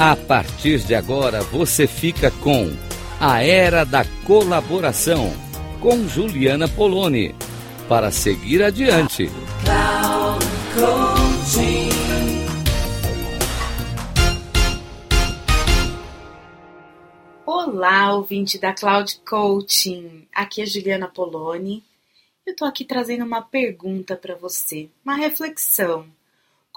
A partir de agora você fica com A Era da Colaboração com Juliana Poloni para seguir adiante. Olá, ouvinte da Cloud Coaching. Aqui é Juliana Poloni. Eu tô aqui trazendo uma pergunta para você, uma reflexão.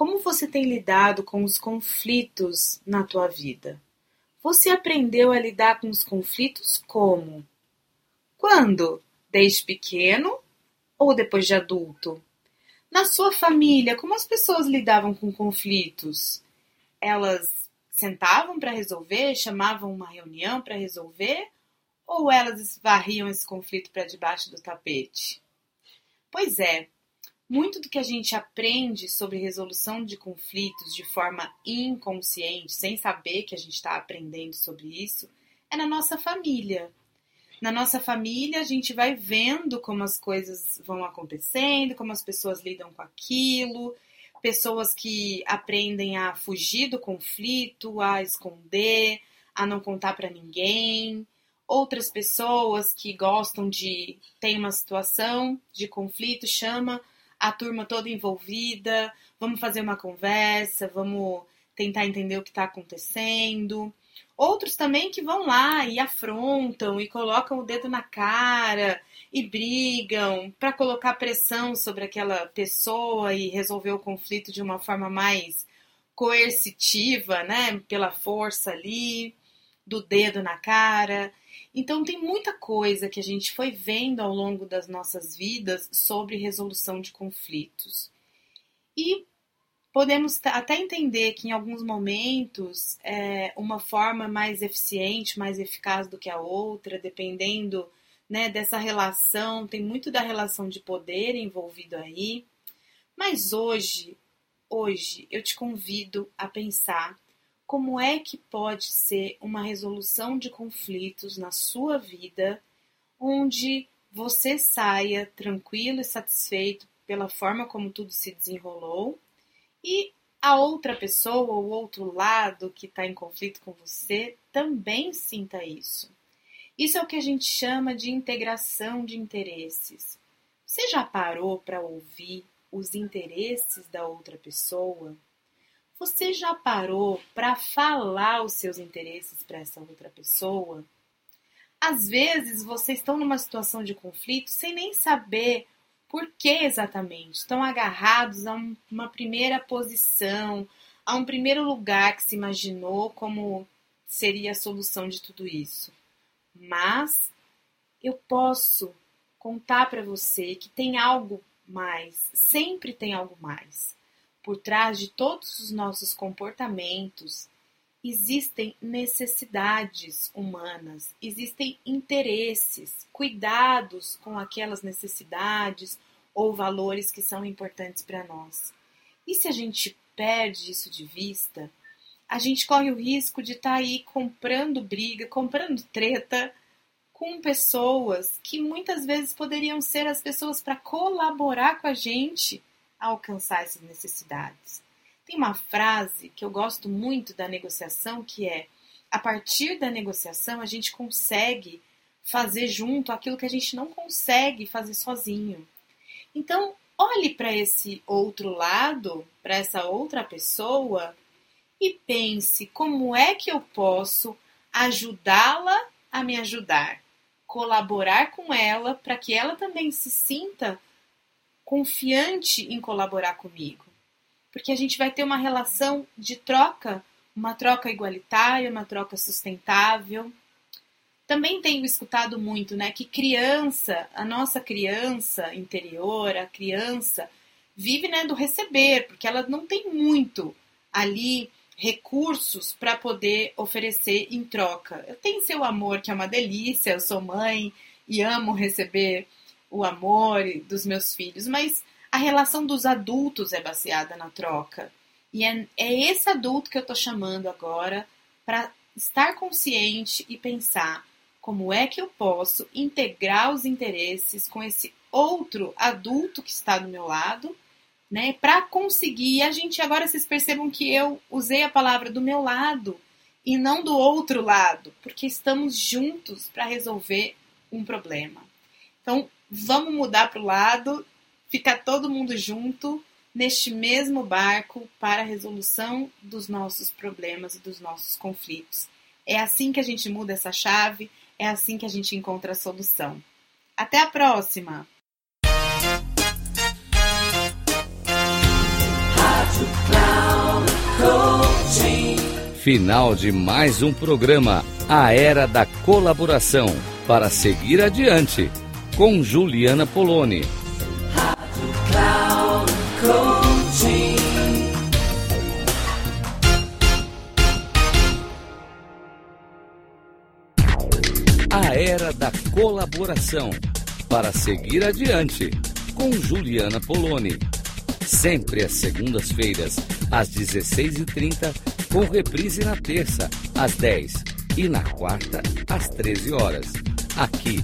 Como você tem lidado com os conflitos na tua vida? Você aprendeu a lidar com os conflitos como? Quando? Desde pequeno ou depois de adulto? Na sua família, como as pessoas lidavam com conflitos? Elas sentavam para resolver, chamavam uma reunião para resolver, ou elas varriam esse conflito para debaixo do tapete? Pois é, muito do que a gente aprende sobre resolução de conflitos de forma inconsciente, sem saber que a gente está aprendendo sobre isso, é na nossa família. Na nossa família, a gente vai vendo como as coisas vão acontecendo, como as pessoas lidam com aquilo, pessoas que aprendem a fugir do conflito, a esconder, a não contar para ninguém, outras pessoas que gostam de tem uma situação de conflito, chama a turma toda envolvida, vamos fazer uma conversa, vamos tentar entender o que está acontecendo. Outros também que vão lá e afrontam e colocam o dedo na cara e brigam para colocar pressão sobre aquela pessoa e resolver o conflito de uma forma mais coercitiva, né, pela força ali, do dedo na cara. Então, tem muita coisa que a gente foi vendo ao longo das nossas vidas sobre resolução de conflitos. E podemos até entender que, em alguns momentos, é uma forma mais eficiente, mais eficaz do que a outra, dependendo né, dessa relação, tem muito da relação de poder envolvido aí. Mas hoje, hoje, eu te convido a pensar como é que pode ser uma resolução de conflitos na sua vida onde você saia tranquilo e satisfeito pela forma como tudo se desenrolou e a outra pessoa ou outro lado que está em conflito com você também sinta isso. Isso é o que a gente chama de integração de interesses. Você já parou para ouvir os interesses da outra pessoa? Você já parou para falar os seus interesses para essa outra pessoa? Às vezes vocês estão numa situação de conflito sem nem saber por que exatamente. Estão agarrados a um, uma primeira posição, a um primeiro lugar que se imaginou como seria a solução de tudo isso. Mas eu posso contar para você que tem algo mais, sempre tem algo mais. Por trás de todos os nossos comportamentos existem necessidades humanas, existem interesses, cuidados com aquelas necessidades ou valores que são importantes para nós. E se a gente perde isso de vista, a gente corre o risco de estar tá aí comprando briga, comprando treta com pessoas que muitas vezes poderiam ser as pessoas para colaborar com a gente a alcançar essas necessidades. Tem uma frase que eu gosto muito da negociação que é: a partir da negociação a gente consegue fazer junto aquilo que a gente não consegue fazer sozinho. Então, olhe para esse outro lado, para essa outra pessoa e pense como é que eu posso ajudá-la a me ajudar, colaborar com ela para que ela também se sinta confiante em colaborar comigo. Porque a gente vai ter uma relação de troca, uma troca igualitária, uma troca sustentável. Também tenho escutado muito, né, que criança, a nossa criança interior, a criança vive, né, do receber, porque ela não tem muito ali recursos para poder oferecer em troca. Eu tenho seu amor, que é uma delícia, eu sou mãe e amo receber o amor dos meus filhos, mas a relação dos adultos é baseada na troca. E é, é esse adulto que eu estou chamando agora para estar consciente e pensar como é que eu posso integrar os interesses com esse outro adulto que está do meu lado, né, para conseguir. A gente agora vocês percebam que eu usei a palavra do meu lado e não do outro lado, porque estamos juntos para resolver um problema. Então, vamos mudar para o lado, ficar todo mundo junto neste mesmo barco para a resolução dos nossos problemas e dos nossos conflitos. É assim que a gente muda essa chave, é assim que a gente encontra a solução. Até a próxima! Final de mais um programa, A Era da Colaboração, para seguir adiante, com Juliana Poloni. A Era da Colaboração, para seguir adiante, com Juliana Poloni. Sempre às segundas-feiras, às 16h30, com reprise na terça, às 10 e na quarta, às 13 horas, aqui